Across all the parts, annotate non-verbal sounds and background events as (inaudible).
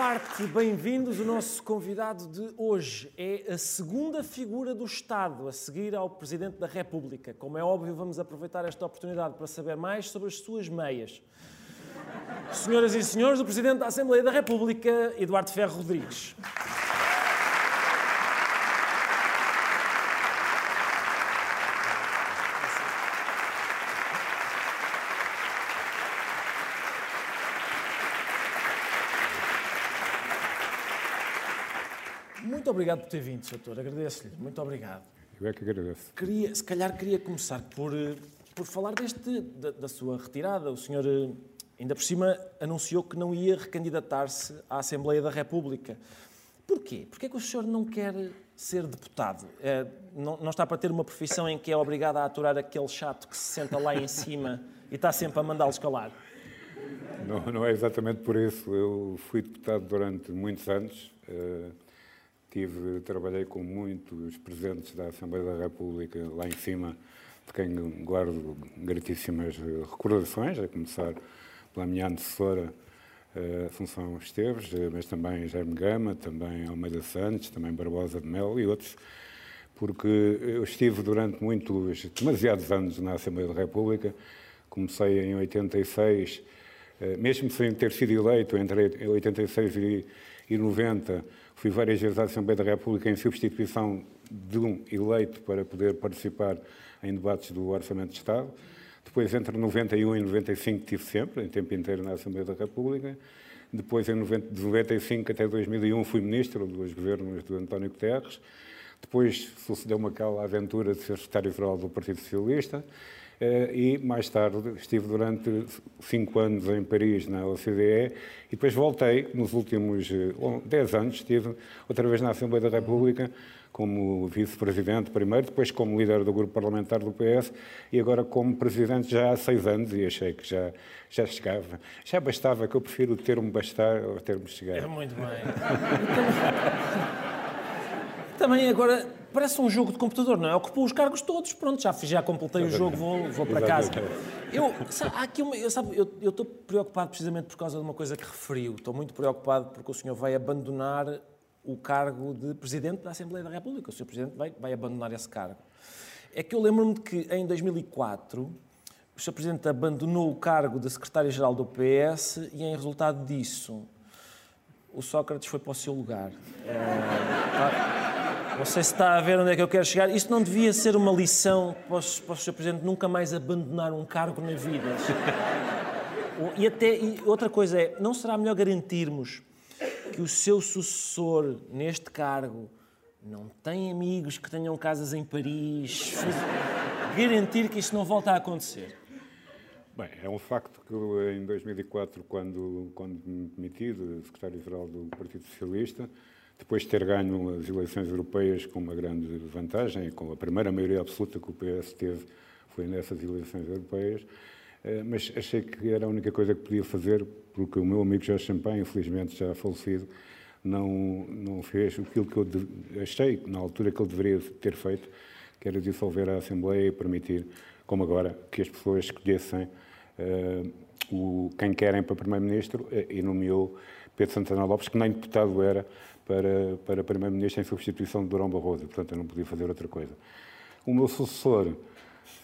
parte, bem-vindos. O nosso convidado de hoje é a segunda figura do Estado a seguir ao Presidente da República. Como é óbvio, vamos aproveitar esta oportunidade para saber mais sobre as suas meias. Senhoras e senhores, o Presidente da Assembleia da República, Eduardo Ferro Rodrigues. Muito obrigado por ter vindo, Sr. Agradeço-lhe. Muito obrigado. Eu é que agradeço. Queria, se calhar queria começar por, eh, por falar deste, da, da sua retirada. O senhor, eh, ainda por cima, anunciou que não ia recandidatar-se à Assembleia da República. Porquê? Porquê que o senhor não quer ser deputado? É, não, não, está para ter uma profissão em que é obrigado a aturar aquele chato que se senta lá em cima e está sempre a mandá-los calar? Não, não é exatamente por isso. Eu fui deputado durante muitos anos. Uh, Tive, trabalhei com muitos presidentes da Assembleia da República lá em cima, de quem guardo gratíssimas recordações, a começar pela minha antecessora, uh, Assunção Esteves, eh, mas também Jaime Gama, também Almeida Santos, também Barbosa de Mel e outros, porque eu estive durante muitos, demasiados anos na Assembleia da República, comecei em 86, uh, mesmo sem ter sido eleito, entre 86 e, e 90, Fui várias vezes à Assembleia da República em substituição de um eleito para poder participar em debates do Orçamento de Estado. Depois, entre 91 e 95, tive sempre, em tempo inteiro, na Assembleia da República. Depois, em 90, de 95 até 2001, fui ministro dos governos do António Guterres. Depois sucedeu-me aquela aventura de ser secretário-geral do Partido Socialista. Eh, e mais tarde estive durante cinco anos em Paris, na OCDE, e depois voltei, nos últimos eh, dez anos, estive outra vez na Assembleia da República, como vice-presidente primeiro, depois como líder do grupo parlamentar do PS e agora como presidente já há seis anos e achei que já, já chegava. Já bastava, que eu prefiro o termo bastar ao termo chegar. É muito bem. (laughs) Também agora parece um jogo de computador, não é? Ocupou os cargos todos, pronto, já, já completei o jogo, vou, vou para casa. Eu, sabe, há aqui uma, eu, sabe, eu, eu estou preocupado precisamente por causa de uma coisa que referiu. Estou muito preocupado porque o senhor vai abandonar o cargo de Presidente da Assembleia da República. O senhor Presidente vai, vai abandonar esse cargo. É que eu lembro-me que em 2004 o Sr. Presidente abandonou o cargo de Secretário-Geral do PS e, em resultado disso, o Sócrates foi para o seu lugar. É, (laughs) se está a ver onde é que eu quero chegar. Isto não devia ser uma lição para o, Sr. Presidente nunca mais abandonar um cargo na vida. E até e outra coisa é, não será melhor garantirmos que o seu sucessor neste cargo não tem amigos que tenham casas em Paris? Garantir que isto não volta a acontecer. Bem, é um facto que em 2004, quando, quando me demiti de secretário-geral do Partido Socialista, depois de ter ganho as eleições europeias com uma grande vantagem, com a primeira maioria absoluta que o PS teve foi nessas eleições europeias, eh, mas achei que era a única coisa que podia fazer, porque o meu amigo Jorge Champagne, infelizmente já falecido, não, não fez aquilo que eu achei na altura que ele deveria ter feito, que era dissolver a Assembleia e permitir, como agora, que as pessoas escolhessem uh, o, quem querem para Primeiro-Ministro eh, e nomeou Pedro Santana Lopes, que nem deputado era, para, para Primeiro-Ministro em substituição de Durão Barroso. Portanto, eu não podia fazer outra coisa. O meu sucessor,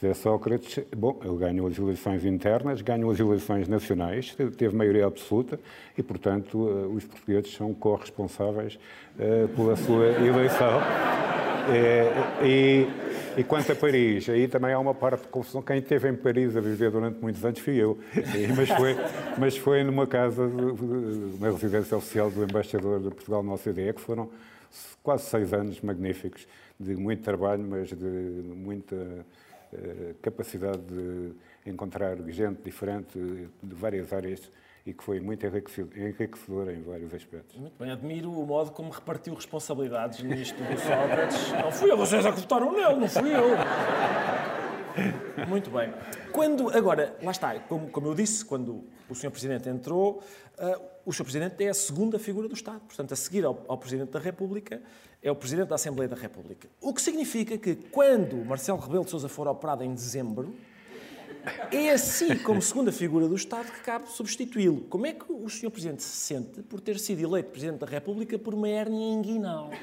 José Sócrates, bom, ele ganhou as eleições internas, ganhou as eleições nacionais, teve maioria absoluta e, portanto, eh, os portugueses são corresponsáveis uh, pela sua eleição. É, (laughs) e, e quanto a Paris, aí também há uma parte de confusão. Quem esteve em Paris a viver durante muitos anos fui eu. Mas foi, mas foi numa casa, uma residência oficial do embaixador de Portugal na OCDE, que foram quase seis anos magníficos, de muito trabalho, mas de muita uh, capacidade de encontrar gente diferente de várias áreas e que foi muito enriquecedor em vários aspectos. Muito bem, admiro o modo como repartiu responsabilidades nisto do Sócrates. Não fui eu, vocês é que votaram nele, não fui eu. Muito bem. Quando, agora, lá está, como, como eu disse, quando o Sr. Presidente entrou, uh, o Sr. Presidente é a segunda figura do Estado. Portanto, a seguir ao, ao, Presidente da República, é o Presidente da Assembleia da República. O que significa que, quando Marcelo Rebelo de Sousa for operado em dezembro, É assim, como segunda figura do Estado, que cabe substituí-lo. Como é que o Sr. Presidente se sente por ter sido eleito Presidente da República por uma hérnia inguinal? (laughs)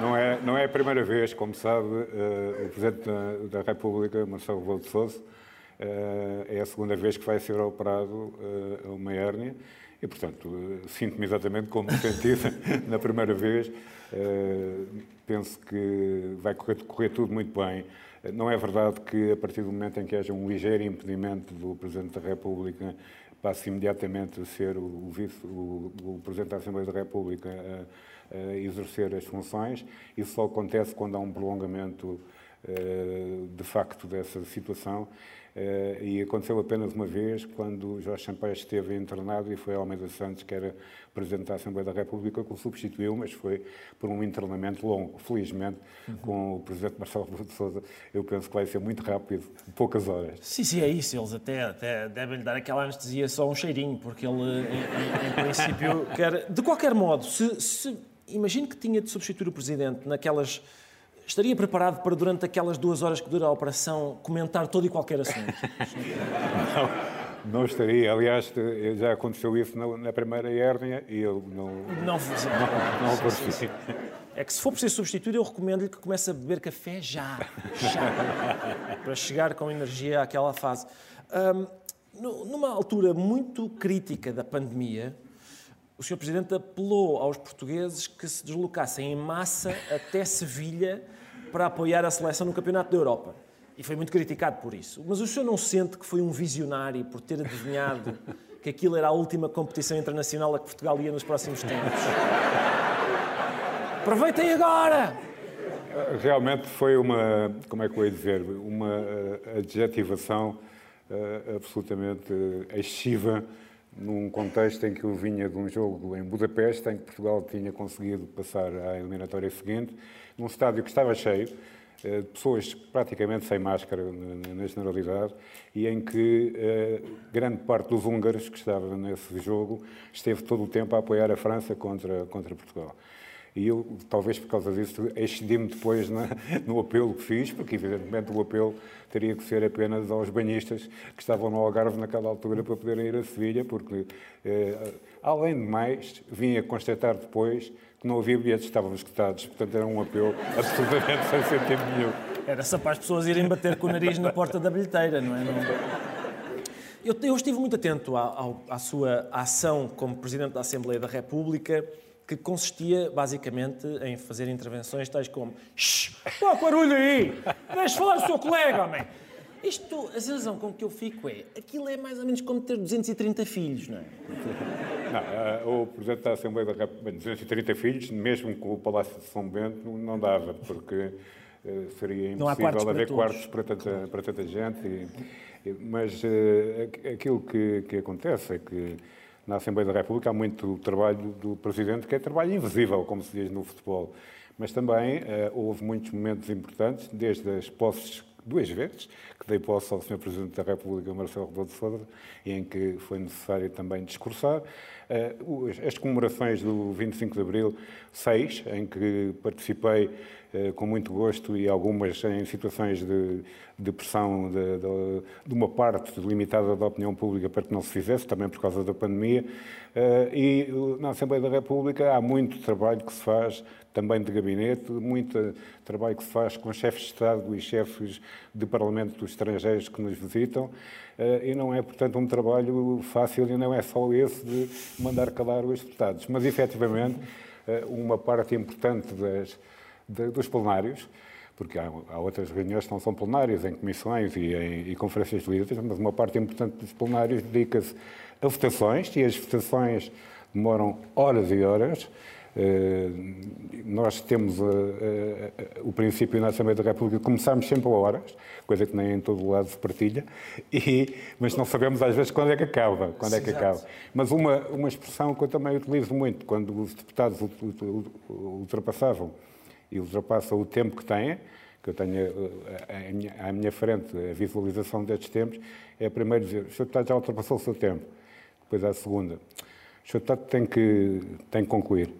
Não é, não é a primeira vez, como sabe, uh, o Presidente da, da, República, Marcelo Rebelo de Sousa, uh, é a segunda vez que vai ser operado uh, uma hérnia e, portanto, sinto-me exatamente como sentido (laughs) na primeira vez. penso que vai correr, correr tudo muito bem. Não é verdade que, a partir do momento em que haja um ligeiro impedimento do Presidente da República, passe imediatamente a ser o, vice, o, o Presidente da Assembleia da República a exercer as funções. Isso só acontece quando há um prolongamento eh, de facto dessa situação. Eh, e aconteceu apenas uma vez, quando Jorge Sampaio esteve internado e foi Almeida Santos, que era Presidente da Assembleia da República, que o substituiu, mas foi por um internamento longo. Felizmente, uhum. com o Presidente Marcelo Rebelo de Sousa, eu penso que vai ser muito rápido, poucas horas. Sim, sim, é isso. Eles até, até devem-lhe dar aquela anestesia só um cheirinho, porque ele, em, em, em princípio, quer... De qualquer modo, se, se imagino que tinha de substituir o Presidente naquelas. Estaria preparado para, durante aquelas duas horas que dura a operação, comentar todo e qualquer assunto? não, não estaria. Aliás, já aconteceu isso na, primeira hérnia e eu não. Não, não, não É que se for preciso substituir, eu recomendo-lhe que comece a beber café já. Já. para chegar com energia àquela fase. Um, numa altura muito crítica da pandemia, o Sr. Presidente apelou aos portugueses que se deslocassem em massa até Sevilha para apoiar a seleção no Campeonato da Europa. E foi muito criticado por isso. Mas o senhor não sente que foi um visionário por ter adivinhado que aquilo era a última competição internacional a que Portugal ia nos próximos tempos? Aproveitem agora! Realmente foi uma, como é que eu ia dizer, uma eh, adjetivação uh, absolutamente excessiva num contexto em que eu vinha de um jogo em Budapeste, em que Portugal tinha conseguido passar à eliminatória seguinte, num estádio que estava cheio, eh, de pessoas praticamente sem máscara na generalidade, e em que eh, grande parte dos húngaros que estavam nesse jogo esteve todo o tempo a apoiar a França contra, contra Portugal. E eu, talvez por causa disso, excedi-me depois na, (laughs) no apelo que fiz, porque evidentemente o apelo teria que ser apenas aos banhistas que estavam no Algarve naquela altura para poderem ir a Sevilha, porque, eh, além de mais, vim a constatar depois que não havia bilhetes, estavam escutados. Portanto, era um apelo (laughs) absolutamente sem sentido nenhum. Era só para as pessoas irem bater com o nariz na porta da bilheteira, não é? Não... Eu, eu, estive muito atento à, à sua ação como Presidente da Assembleia da República que consistia basicamente em fazer intervenções tais como Shhh, pô, barulho aí! Deixa falar o seu colega, homem! Isto, a sensação com que eu fico é, aquilo é mais ou menos como ter 230 filhos, não é? Não, eh, o Presidente da Assembleia da República, 230 filhos, mesmo com o Palácio de São Bento, não dava, porque eh, seria impossível haver para quartos para tanta, para tanta gente. E, mas uh, aquilo que, que acontece é que na Assembleia da República há muito trabalho do Presidente, que é trabalho invisível, como se diz no futebol. Mas também uh, houve muitos momentos importantes, desde as posses duas vezes, que dei posse ao Sr. Presidente da República, Marcelo Rebelo de Sousa, em que foi necessário também discursar. Uh, as comemorações do 25 de Abril, seis, em que participei com muito gosto e algumas em situações de, de pressão de, de, de, uma parte limitada da opinião pública para que não se fizesse, também por causa da pandemia. Uh, e na Assembleia da República há muito trabalho que se faz também de gabinete, muito trabalho que se faz com chefes de Estado e chefes de Parlamento estrangeiros que nos visitam, eh, e não é, portanto, um trabalho fácil e não é só esse de mandar calar os deputados. Mas, efetivamente, eh, uma parte importante das, dos plenários, porque há, há, outras reuniões que não são plenárias, em comissões e em e conferências de líderes, mas uma parte importante dos plenários dedica-se a votações, e as votações demoram horas e horas, eh, nós temos eh, eh, o princípio na Assembleia da República, começamos sempre a horas, coisa que nem em todo o lado se partilha, (laughs) e, mas não sabemos às vezes quando é que acaba. Quando é que acaba. Mas uma, uma expressão que eu também utilizo muito, quando os deputados ultrapassavam e ultrapassam o tempo que têm, que eu tenho à minha frente a visualização destes tempos, é a primeira dizer, o Sr. Deputado já ultrapassou o seu tempo. Depois a segunda, o Sr. Deputado tem que, tem que concluir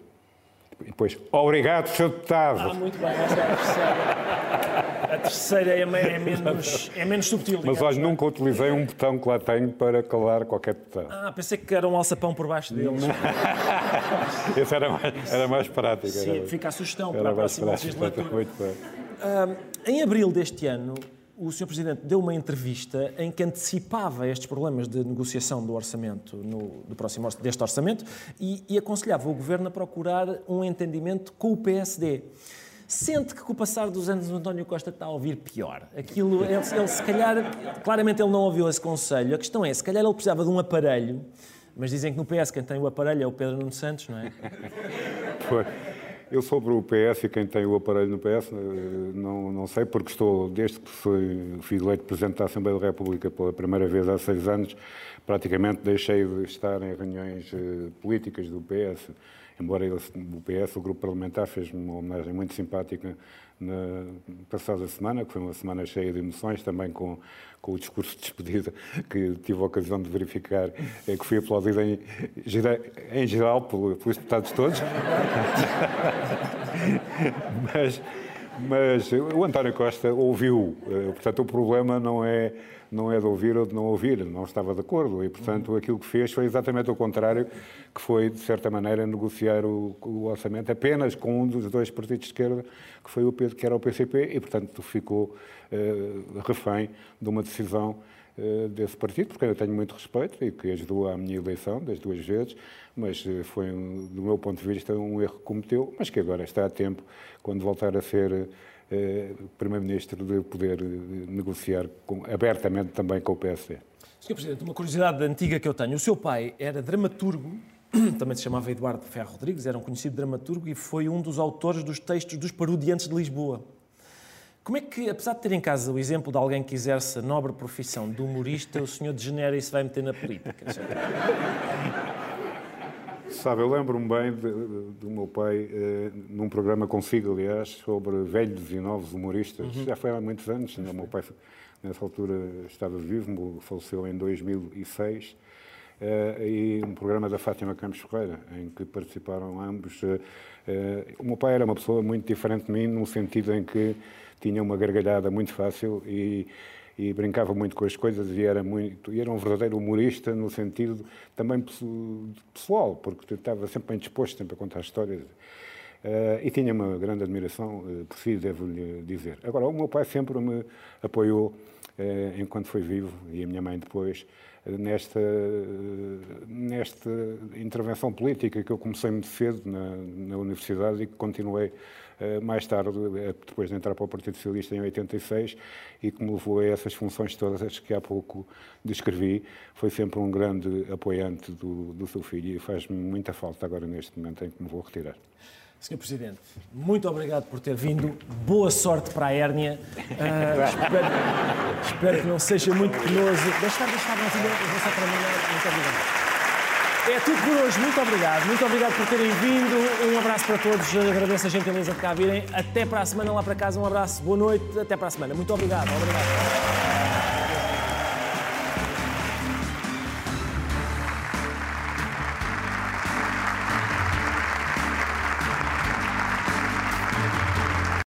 E depois, obrigado, Sr. Deputado. Ah, muito bem, é a. (laughs) A terceira é, é menos, é menos subtil. Mas digamos, não é? nunca utilizei um botão que lá tenho para calar qualquer deputado. Ah, pensei que era um alçapão por baixo deles. (laughs) Esse era mais, era mais prático. Sim, era, fica a sugestão para a mais próxima prático. legislatura. Muito bem. Ah, em abril deste ano, o Sr. Presidente deu uma entrevista em que antecipava estes problemas de negociação do orçamento, no, do próximo, deste orçamento, e, e aconselhava o Governo a procurar um entendimento com o PSD. Sente que com o passar dos anos o António Costa está a ouvir pior. Aquilo, ele, ele se calhar, claramente ele não ouviu esse conselho. A questão é, se calhar ele precisava de um aparelho, mas dizem que no PS quem tem o aparelho é o Pedro Nuno Santos, não é? (laughs) Foi. Eu sobre o PS e quem tem o aparelho no PS, eh, não, não sei, porque estou, desde que fui, fui eleito Presidente da Assembleia da República pela primeira vez há seis anos, praticamente deixei de estar em reuniões eh, políticas do PS. Embora ele- o PS, o grupo parlamentar, fez uma homenagem muito simpática na passada semana, que foi uma semana cheia de emoções, também com, com o discurso de despedida, que tive a ocasião de verificar, é que fui aplaudido em, em geral pelo- pelos deputados todos. (laughs) mas, mas o António Costa ouviu, eh, portanto o problema não é, não é de ouvir ou de não ouvir, não estava de acordo e portanto aquilo que fez foi exatamente o contrário, que foi de certa maneira negociar o, o orçamento apenas com um dos dois partidos de esquerda, que, foi o, que era o PCP e portanto ficou eh, refém de uma decisão desse partido, porque eu tenho muito respeito e que ajudou à minha eleição das duas vezes, mas eh, foi, do meu ponto de vista, um erro que cometeu, mas que agora está a tempo, quando voltar a ser eh, Primeiro-Ministro, de poder eh, negociar com- abertamente também com o PSD. Sr. Presidente, uma curiosidade antiga que eu tenho. O seu pai era dramaturgo, (clears throat) também se chamava Eduardo Ferro Rodrigues, era um conhecido dramaturgo e foi um dos autores dos textos dos Parudiantes de Lisboa. Como é que, apesar de ter em casa o exemplo de alguém que exerce a nobre profissão de humorista, o senhor degenera e se vai meter na política? Sabe, eu lembro-me bem do meu pai, eh, num programa consigo, aliás, sobre velhos e novos humoristas. Já foi há muitos anos, né? o meu pai, nessa altura, estava vivo, faleceu em 2006. eh, e um programa da Fátima Campos Ferreira, em que participaram ambos. eh, o meu pai era uma pessoa muito diferente de mim, no sentido em que tinha uma gargalhada muito fácil e, e brincava muito com as coisas e era muito e era um verdadeiro humorista no sentido também pesso- pessoal, porque estava sempre bem disposto sempre a contar histórias. Eh, e tinha uma grande admiração eh, por si, devo-lhe dizer. Agora, o meu pai sempre me apoiou, eh, enquanto foi vivo, e a minha mãe depois, eh, nesta, nesta intervenção política que eu comecei muito cedo na, na universidade e que continuei eh, mais tarde, eh, depois de entrar para o Partido Socialista em 86, e que me levou a essas funções todas que há pouco descrevi. Foi sempre um grande apoiante do, do seu filho e faz-me muita falta agora neste momento em que me vou retirar. Sr. Presidente, muito obrigado por ter vindo. Boa sorte para a hérnia. Ah, espero, espero que não seja muito penoso. Deixa estar, deixa estar, vou só para. Muito obrigado. É tudo por hoje. Muito obrigado. Muito obrigado por terem vindo. Um abraço para todos. Agradeço a gentileza de cá virem. Até para a semana lá para casa. Um abraço. Boa noite. Até para a semana. Muito obrigado. Obrigado.